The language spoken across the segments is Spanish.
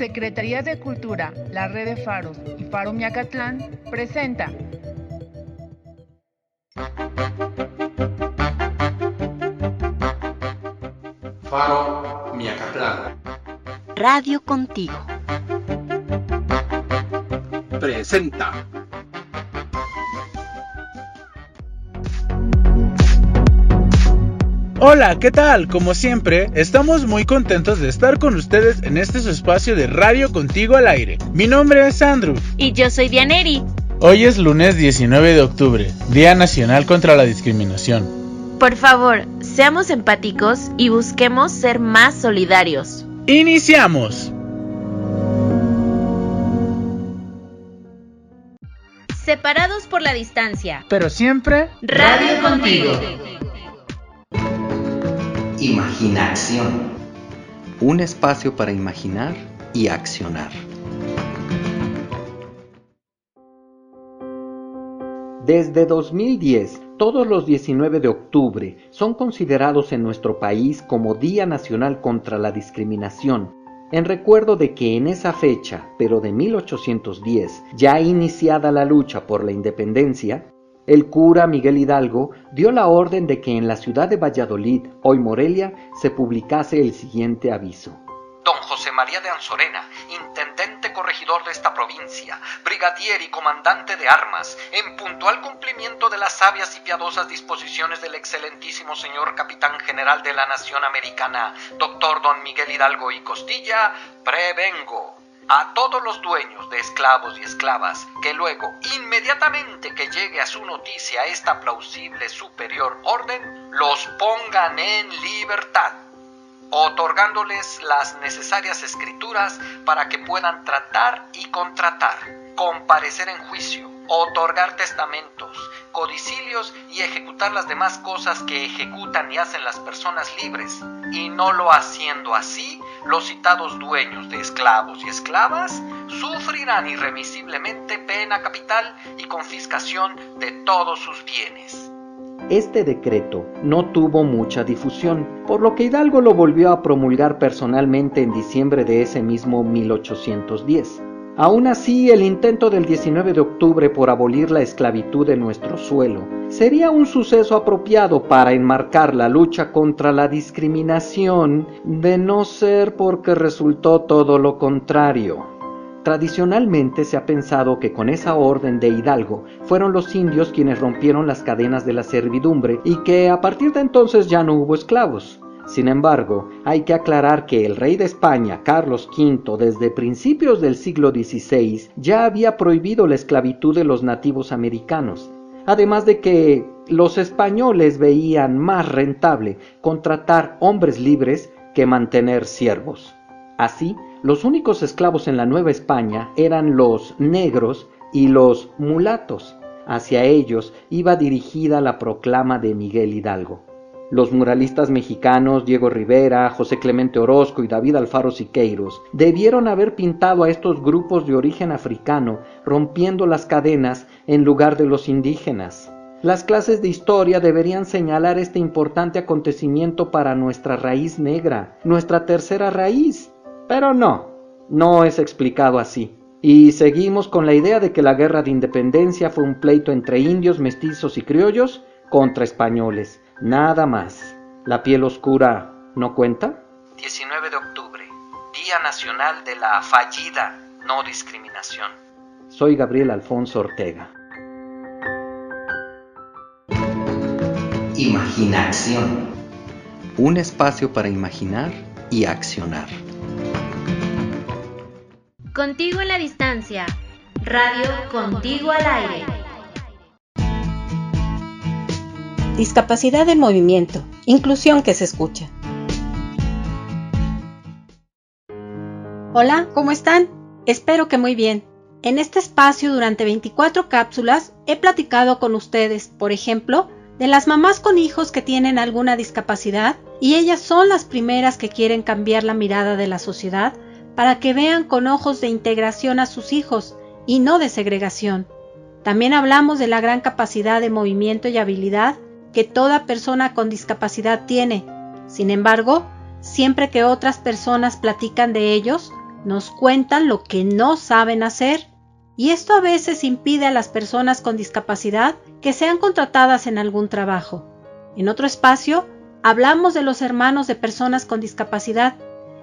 Secretaría de Cultura, la Red de Faros y Faro Miacatlán presenta Faro Miacatlán. Radio Contigo. Presenta. Hola, ¿qué tal? Como siempre, estamos muy contentos de estar con ustedes en este su espacio de Radio Contigo al aire. Mi nombre es Andrew. Y yo soy Dianeri. Hoy es lunes 19 de octubre, Día Nacional contra la Discriminación. Por favor, seamos empáticos y busquemos ser más solidarios. ¡Iniciamos! Separados por la distancia. Pero siempre... Radio Contigo. Imaginación. Un espacio para imaginar y accionar. Desde 2010, todos los 19 de octubre son considerados en nuestro país como Día Nacional contra la Discriminación, en recuerdo de que en esa fecha, pero de 1810, ya iniciada la lucha por la independencia, el cura Miguel Hidalgo dio la orden de que en la ciudad de Valladolid, hoy Morelia, se publicase el siguiente aviso. Don José María de Anzorena, intendente corregidor de esta provincia, brigadier y comandante de armas, en puntual cumplimiento de las sabias y piadosas disposiciones del excelentísimo señor capitán general de la nación americana, doctor don Miguel Hidalgo y Costilla, prevengo a todos los dueños de esclavos y esclavas que luego, inmediatamente que llegue a su noticia esta plausible superior orden, los pongan en libertad, otorgándoles las necesarias escrituras para que puedan tratar y contratar, comparecer en juicio, otorgar testamentos, codicilios y ejecutar las demás cosas que ejecutan y hacen las personas libres, y no lo haciendo así, los citados dueños de esclavos y esclavas sufrirán irremisiblemente pena capital y confiscación de todos sus bienes. Este decreto no tuvo mucha difusión, por lo que Hidalgo lo volvió a promulgar personalmente en diciembre de ese mismo 1810. Aún así, el intento del 19 de octubre por abolir la esclavitud en nuestro suelo sería un suceso apropiado para enmarcar la lucha contra la discriminación, de no ser porque resultó todo lo contrario. Tradicionalmente se ha pensado que con esa orden de Hidalgo fueron los indios quienes rompieron las cadenas de la servidumbre y que a partir de entonces ya no hubo esclavos. Sin embargo, hay que aclarar que el rey de España, Carlos V, desde principios del siglo XVI, ya había prohibido la esclavitud de los nativos americanos, además de que los españoles veían más rentable contratar hombres libres que mantener siervos. Así, los únicos esclavos en la Nueva España eran los negros y los mulatos. Hacia ellos iba dirigida la proclama de Miguel Hidalgo. Los muralistas mexicanos Diego Rivera, José Clemente Orozco y David Alfaro Siqueiros debieron haber pintado a estos grupos de origen africano rompiendo las cadenas en lugar de los indígenas. Las clases de historia deberían señalar este importante acontecimiento para nuestra raíz negra, nuestra tercera raíz. Pero no, no es explicado así. Y seguimos con la idea de que la guerra de independencia fue un pleito entre indios, mestizos y criollos contra españoles. Nada más. ¿La piel oscura no cuenta? 19 de octubre, Día Nacional de la Fallida No Discriminación. Soy Gabriel Alfonso Ortega. Imaginación. Un espacio para imaginar y accionar. Contigo en la distancia. Radio Contigo al aire. Discapacidad en movimiento. Inclusión que se escucha. Hola, ¿cómo están? Espero que muy bien. En este espacio durante 24 cápsulas he platicado con ustedes, por ejemplo, de las mamás con hijos que tienen alguna discapacidad y ellas son las primeras que quieren cambiar la mirada de la sociedad para que vean con ojos de integración a sus hijos y no de segregación. También hablamos de la gran capacidad de movimiento y habilidad que toda persona con discapacidad tiene. Sin embargo, siempre que otras personas platican de ellos, nos cuentan lo que no saben hacer y esto a veces impide a las personas con discapacidad que sean contratadas en algún trabajo. En otro espacio, hablamos de los hermanos de personas con discapacidad.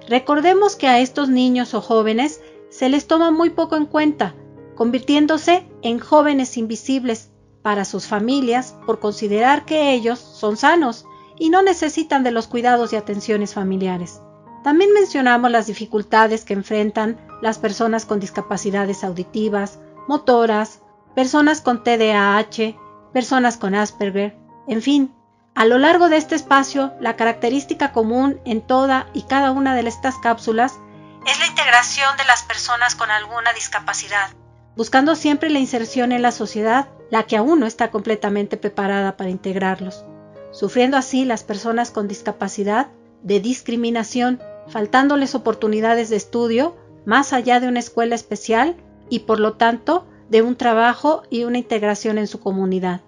Recordemos que a estos niños o jóvenes se les toma muy poco en cuenta, convirtiéndose en jóvenes invisibles para sus familias por considerar que ellos son sanos y no necesitan de los cuidados y atenciones familiares. También mencionamos las dificultades que enfrentan las personas con discapacidades auditivas, motoras, personas con TDAH, personas con Asperger, en fin, a lo largo de este espacio, la característica común en toda y cada una de estas cápsulas es la integración de las personas con alguna discapacidad, buscando siempre la inserción en la sociedad, la que aún no está completamente preparada para integrarlos, sufriendo así las personas con discapacidad de discriminación, faltándoles oportunidades de estudio más allá de una escuela especial y por lo tanto de un trabajo y una integración en su comunidad.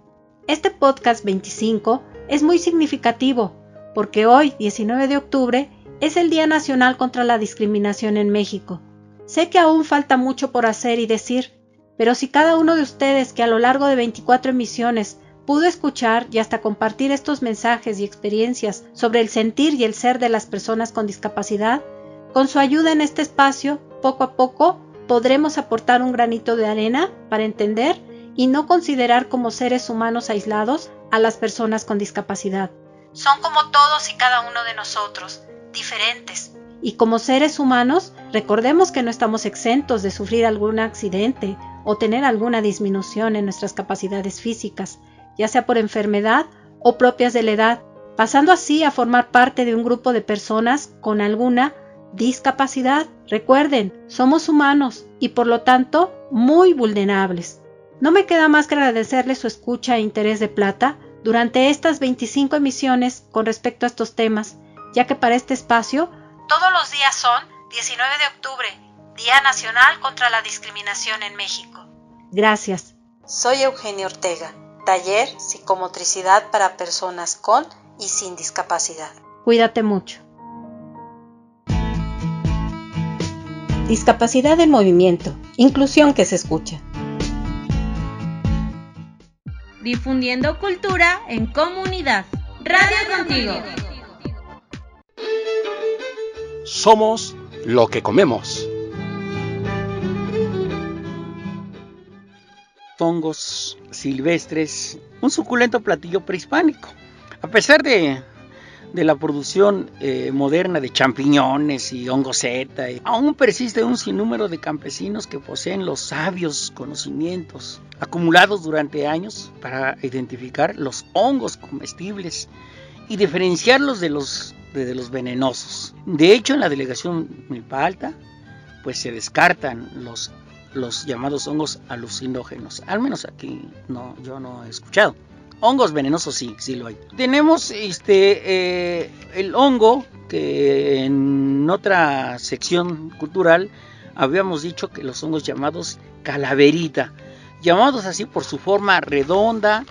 Este podcast 25 es muy significativo porque hoy, 19 de octubre, es el Día Nacional contra la Discriminación en México. Sé que aún falta mucho por hacer y decir, pero si cada uno de ustedes que a lo largo de 24 emisiones pudo escuchar y hasta compartir estos mensajes y experiencias sobre el sentir y el ser de las personas con discapacidad, con su ayuda en este espacio, poco a poco, podremos aportar un granito de arena para entender y no considerar como seres humanos aislados a las personas con discapacidad. Son como todos y cada uno de nosotros, diferentes. Y como seres humanos, recordemos que no estamos exentos de sufrir algún accidente o tener alguna disminución en nuestras capacidades físicas, ya sea por enfermedad o propias de la edad, pasando así a formar parte de un grupo de personas con alguna discapacidad. Recuerden, somos humanos y por lo tanto muy vulnerables. No me queda más que agradecerles su escucha e interés de plata durante estas 25 emisiones con respecto a estos temas, ya que para este espacio todos los días son 19 de octubre, Día Nacional contra la Discriminación en México. Gracias. Soy Eugenio Ortega taller psicomotricidad para personas con y sin discapacidad. Cuídate mucho. Discapacidad en movimiento, inclusión que se escucha. Difundiendo cultura en comunidad. Radio contigo. Somos lo que comemos. Hongos silvestres, un suculento platillo prehispánico. A pesar de, la producción eh, moderna de champiñones y hongoseta, aún persiste un sinnúmero de campesinos que poseen los sabios conocimientos acumulados durante años para identificar los hongos comestibles y diferenciarlos de los, de los venenosos. De hecho, en la delegación Milpa Alta, pues se descartan los los llamados hongos alucinógenos. Al menos aquí no, yo no he escuchado. Hongos venenosos sí, sí lo hay. Tenemos este eh, el hongo que en otra sección cultural habíamos dicho que los hongos llamados calaverita, llamados así por su forma redonda,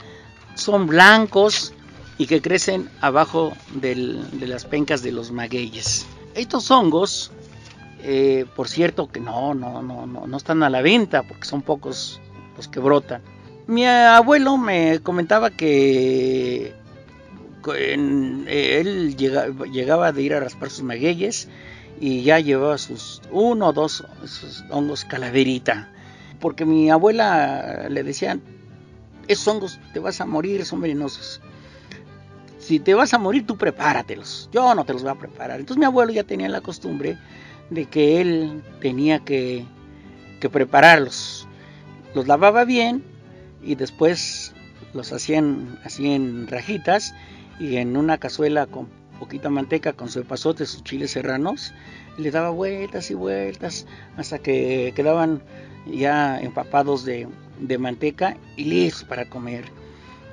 son blancos y que crecen abajo de las pencas de los magueyes. Estos hongos eh, por cierto que no, no, no, no, no están a la venta porque son pocos los que brotan. Mi abuelo me comentaba que eh, él llegaba de ir a raspar sus magueyes y ya llevaba sus uno o dos hongos calaverita. Porque mi abuela le decía, esos hongos te vas a morir, son venenosos. Si te vas a morir, tú prepáratelos. Yo no te los voy a preparar. Entonces mi abuelo ya tenía la costumbre de que él tenía que, prepararlos. Los lavaba bien y después los hacían así en rajitas y en una cazuela con poquita manteca, con su pasote, sus chiles serranos, le daba vueltas y vueltas hasta que quedaban ya empapados de, de manteca y listos para comer.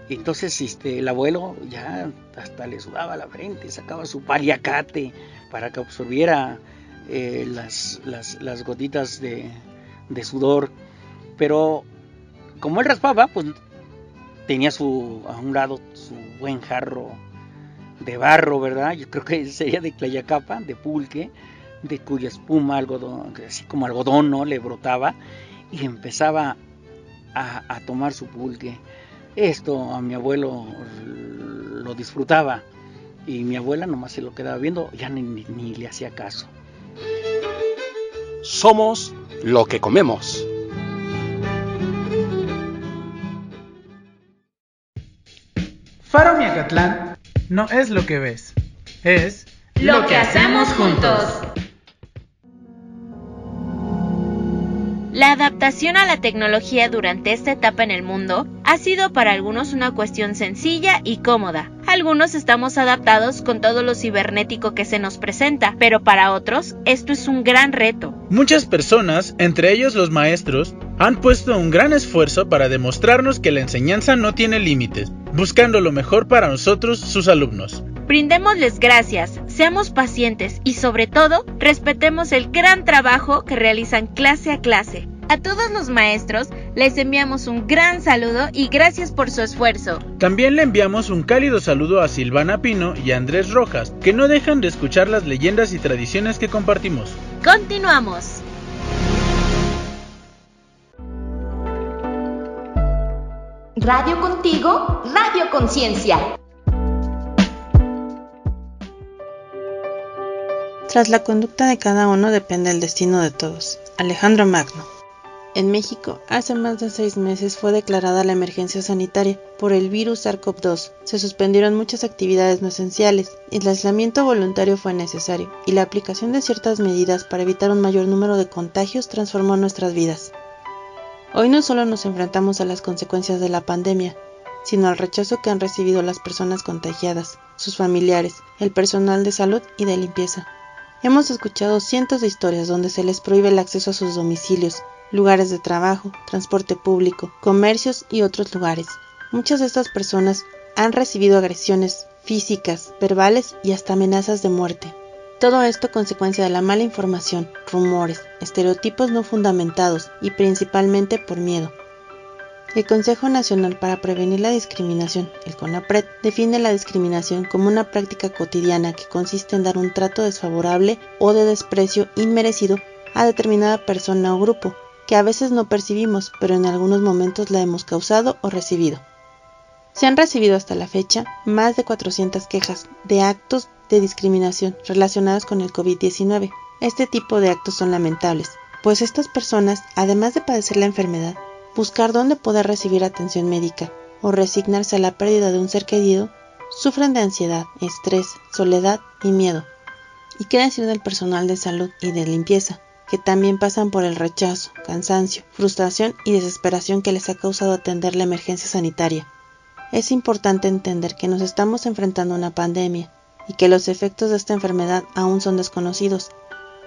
entonces este, el abuelo ya hasta le sudaba la frente, sacaba su paliacate para que absorbiera eh, las, las, gotitas de, sudor. Pero como él raspaba, pues tenía su, a un lado su buen jarro de barro, ¿verdad? Yo creo que sería de clayacapa, de pulque, de cuya espuma, algodón, así como algodón, ¿no? Le brotaba y empezaba a, tomar su pulque. Esto a mi abuelo lo disfrutaba y mi abuela nomás se lo quedaba viendo, ya ni, ni le hacía caso. Somos lo que comemos. Faro Miacatlán no es lo que ves, es lo que hacemos juntos. La adaptación a la tecnología durante esta etapa en el mundo ha sido para algunos una cuestión sencilla y cómoda. Algunos estamos adaptados con todo lo cibernético que se nos presenta, pero para otros esto es un gran reto. Muchas personas, entre ellos los maestros, han puesto un gran esfuerzo para demostrarnos que la enseñanza no tiene límites, buscando lo mejor para nosotros, sus alumnos. Brindémosles gracias, seamos pacientes y sobre todo respetemos el gran trabajo que realizan clase a clase. A todos los maestros les enviamos un gran saludo y gracias por su esfuerzo. También le enviamos un cálido saludo a Silvana Pino y a Andrés Rojas, que no dejan de escuchar las leyendas y tradiciones que compartimos. Continuamos. Radio contigo, Radio Conciencia. Tras la conducta de cada uno depende el destino de todos. Alejandro Magno. En México, hace más de seis meses fue declarada la emergencia sanitaria por el virus SARS-CoV-2. Se suspendieron muchas actividades no esenciales, el aislamiento voluntario fue necesario y la aplicación de ciertas medidas para evitar un mayor número de contagios transformó nuestras vidas. Hoy no solo nos enfrentamos a las consecuencias de la pandemia, sino al rechazo que han recibido las personas contagiadas, sus familiares, el personal de salud y de limpieza. Hemos escuchado cientos de historias donde se les prohíbe el acceso a sus domicilios, lugares de trabajo, transporte público, comercios y otros lugares. Muchas de estas personas han recibido agresiones físicas, verbales y hasta amenazas de muerte. Todo esto consecuencia de la mala información, rumores, estereotipos no fundamentados y principalmente por miedo. El Consejo Nacional para Prevenir la Discriminación, el CONAPRED, define la discriminación como una práctica cotidiana que consiste en dar un trato desfavorable o de desprecio inmerecido a determinada persona o grupo, que a veces no percibimos, pero en algunos momentos la hemos causado o recibido. Se han recibido hasta la fecha más de 400 quejas de actos de discriminación relacionados con el COVID-19. Este tipo de actos son lamentables, pues estas personas, además de padecer la enfermedad, buscar dónde poder recibir atención médica o resignarse a la pérdida de un ser querido, sufren de ansiedad, estrés, soledad y miedo. ¿Y qué decir del personal de salud y de limpieza, que también pasan por el rechazo, cansancio, frustración y desesperación que les ha causado atender la emergencia sanitaria? Es importante entender que nos estamos enfrentando a una pandemia y que los efectos de esta enfermedad aún son desconocidos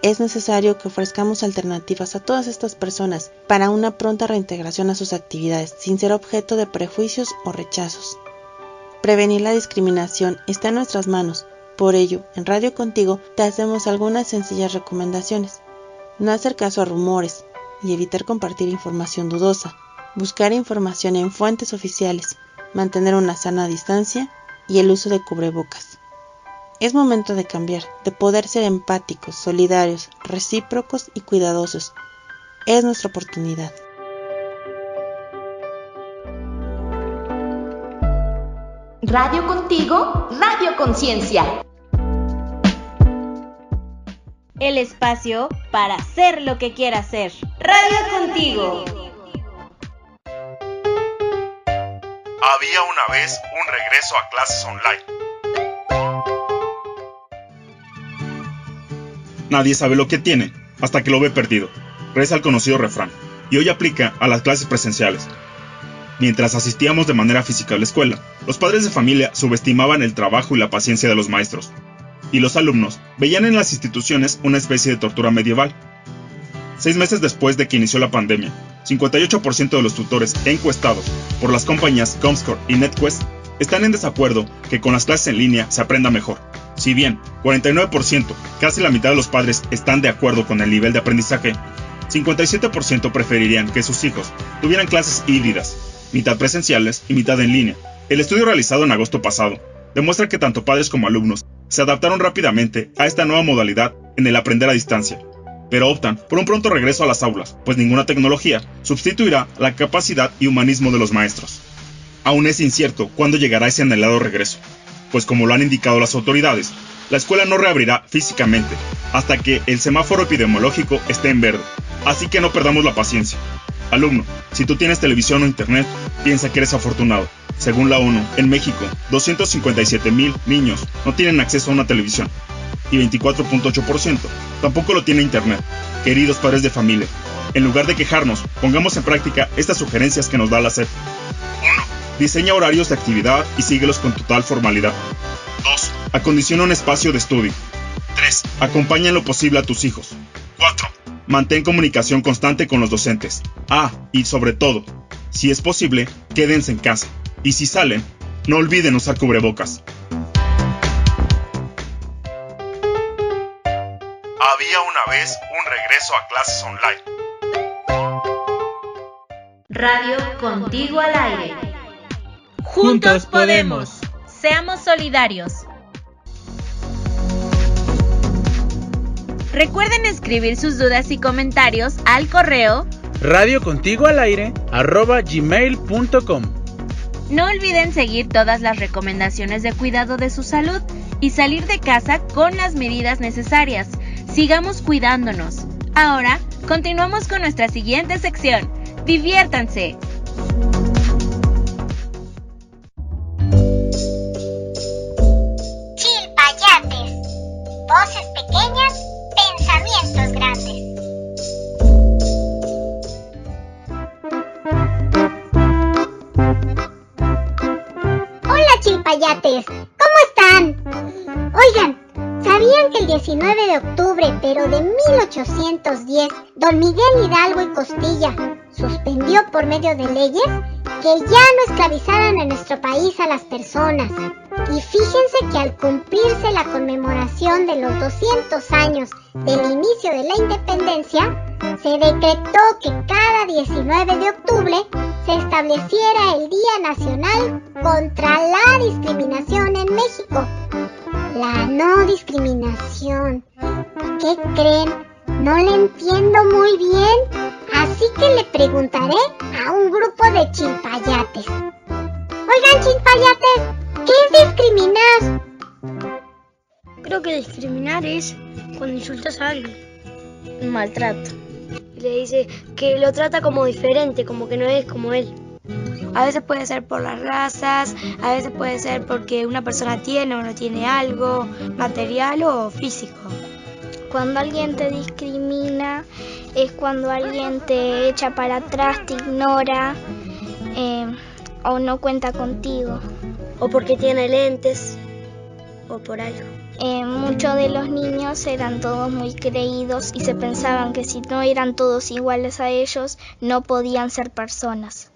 es necesario que ofrezcamos alternativas a todas estas personas para una pronta reintegración a sus actividades, sin ser objeto de prejuicios o rechazos. Prevenir la discriminación está en nuestras manos, por ello, en Radio Contigo te hacemos algunas sencillas recomendaciones. No hacer caso a rumores y evitar compartir información dudosa, buscar información en fuentes oficiales, mantener una sana distancia y el uso de cubrebocas. Es momento de cambiar, de poder ser empáticos, solidarios, recíprocos y cuidadosos. Es nuestra oportunidad. Radio contigo, Radio Conciencia. El espacio para hacer lo que quiera hacer. Radio contigo. Había una vez un regreso a clases online Nadie sabe lo que tiene hasta que lo ve perdido, reza el conocido refrán, y hoy aplica a las clases presenciales. Mientras asistíamos de manera física a la escuela, los padres de familia subestimaban el trabajo y la paciencia de los maestros, y los alumnos veían en las instituciones una especie de tortura medieval. Seis meses después de que inició la pandemia, 58% de los tutores encuestados por las compañías Comscore y NetQuest están en desacuerdo que con las clases en línea se aprenda mejor. Si bien 49%, casi la mitad de los padres están de acuerdo con el nivel de aprendizaje, 57% preferirían que sus hijos tuvieran clases híbridas, mitad presenciales y mitad en línea. El estudio realizado en agosto pasado demuestra que tanto padres como alumnos se adaptaron rápidamente a esta nueva modalidad en el aprender a distancia, pero optan por un pronto regreso a las aulas, pues ninguna tecnología sustituirá la capacidad y humanismo de los maestros. Aún es incierto cuándo llegará ese anhelado regreso, pues como lo han indicado las autoridades, la escuela no reabrirá físicamente hasta que el semáforo epidemiológico esté en verde, así que no perdamos la paciencia. Alumno, si tú tienes televisión o internet, piensa que eres afortunado. Según la ONU, en México, 257 mil niños no tienen acceso a una televisión y 24.8% tampoco lo tiene internet. Queridos padres de familia, en lugar de quejarnos, pongamos en práctica estas sugerencias que nos da la SEP. 1. Diseña horarios de actividad y síguelos con total formalidad. 2. Acondiciona un espacio de estudio. 3. Acompaña en lo posible a tus hijos. 4. Mantén comunicación constante con los docentes. Ah, y sobre todo, si es posible, quédense en casa. Y si salen, no olviden usar cubrebocas. Había una vez un regreso a clases online. Radio Contigo al aire. Juntos podemos. Seamos solidarios. Recuerden escribir sus dudas y comentarios al correo Radio No olviden seguir todas las recomendaciones de cuidado de su salud y salir de casa con las medidas necesarias. Sigamos cuidándonos. Ahora, continuamos con nuestra siguiente sección. Diviértanse. ¿Cómo están? Oigan, ¿sabían que el 19 de octubre, pero de 1810, don Miguel Hidalgo y Costilla suspendió por medio de leyes que ya no esclavizaran en nuestro país a las personas? Y fíjense que al cumplirse la conmemoración de los 200 años del inicio de la independencia, se decretó que cada 19 de octubre se estableciera el Día Nacional contra la Discriminación en México. La no discriminación. ¿Qué creen? No le entiendo muy bien, así que le preguntaré a un grupo de chilpayates. Oigan, chilpayates, ¿qué es discriminar? Creo que discriminar es cuando insultas a alguien. Un maltrato. Le dice que lo trata como diferente, como que no es como él. A veces puede ser por las razas, a veces puede ser porque una persona tiene o no tiene algo, material o físico. Cuando alguien te discrimina es cuando alguien te echa para atrás, te ignora eh, o no cuenta contigo. O porque tiene lentes o por algo. Eh, muchos de los niños eran todos muy creídos y se pensaban que si no eran todos iguales a ellos, no podían ser personas.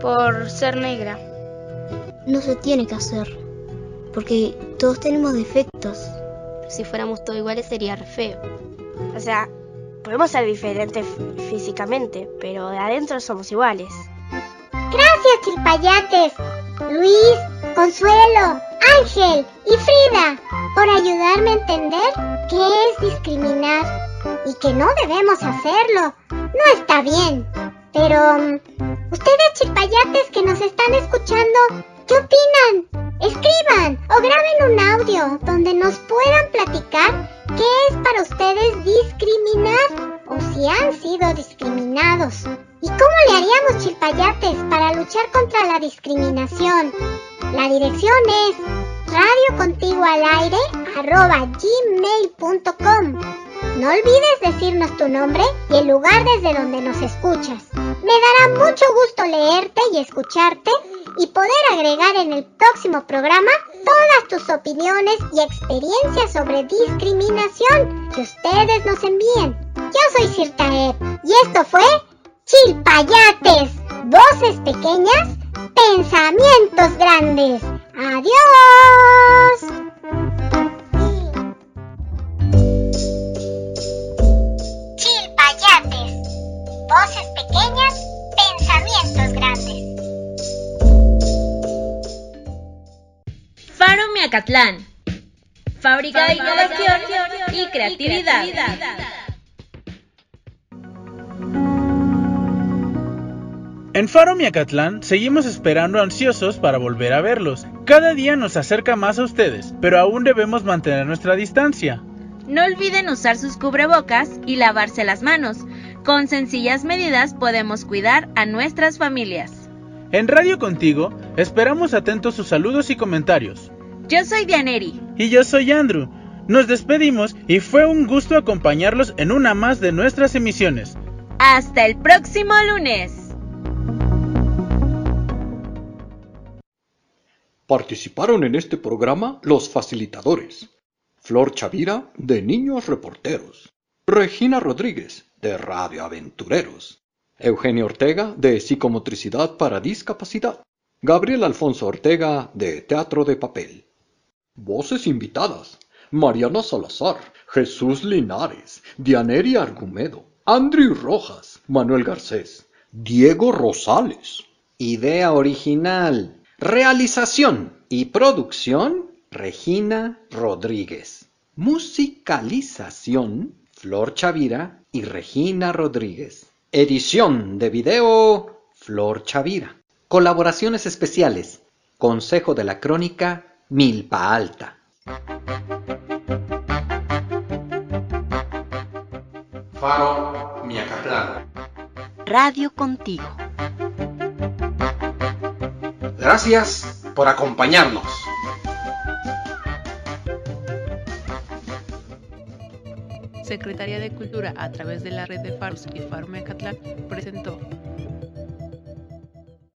Por ser negra. No se tiene que hacer, porque todos tenemos defectos. Si fuéramos todos iguales sería re feo. O sea, podemos ser diferentes físicamente, pero de adentro somos iguales. Gracias, chilpayates. Luis, Consuelo, Ángel y Frida por ayudarme a entender qué es discriminar y que no debemos hacerlo. No está bien. Pero, um, ustedes chilpayates que nos están escuchando, ¿qué opinan? Escriban o graben un audio donde nos puedan platicar qué es para ustedes discriminar o si han sido discriminados. ¿Y cómo le haríamos chilpayates para luchar contra la discriminación? La dirección es radiocontigoalaire.gmail.com No olvides decirnos tu nombre y el lugar desde donde nos escuchas. Me dará mucho gusto leerte y escucharte y poder agregar en el próximo programa todas tus opiniones y experiencias sobre discriminación que ustedes nos envíen. Yo soy Cirtaep y esto fue Chilpayates, voces pequeñas, pensamientos grandes. Adiós. Chilpayates, voces pequeñas, pensamientos grandes. Faro Miacatlán. Fábrica de innovación y creatividad. En Faro Miacatlán seguimos esperando ansiosos para volver a verlos. Cada día nos acerca más a ustedes, pero aún debemos mantener nuestra distancia. No olviden usar sus cubrebocas y lavarse las manos. Con sencillas medidas podemos cuidar a nuestras familias. En Radio Contigo esperamos atentos sus saludos y comentarios. Yo soy Dianeri. Y yo soy Andrew. Nos despedimos y fue un gusto acompañarlos en una más de nuestras emisiones. Hasta el próximo lunes. Participaron en este programa los facilitadores. Flor Chavira, de Niños Reporteros. Regina Rodríguez, de Radio Aventureros. Eugenio Ortega, de Psicomotricidad para Discapacidad. Gabriel Alfonso Ortega, de Teatro de Papel. Voces invitadas. Mariana Salazar, Jesús Linares, Dianeri Argumedo, Andrew Rojas, Manuel Garcés, Diego Rosales. Idea original. Realización y producción, Regina Rodríguez. Musicalización, Flor Chavira y Regina Rodríguez. Edición de video, Flor Chavira. Colaboraciones especiales, Consejo de la Crónica, Milpa Alta. Faro Miacatlán. Radio contigo. Gracias por acompañarnos. Secretaría de Cultura, a través de la red de FARS y Faro Mecatlán, presentó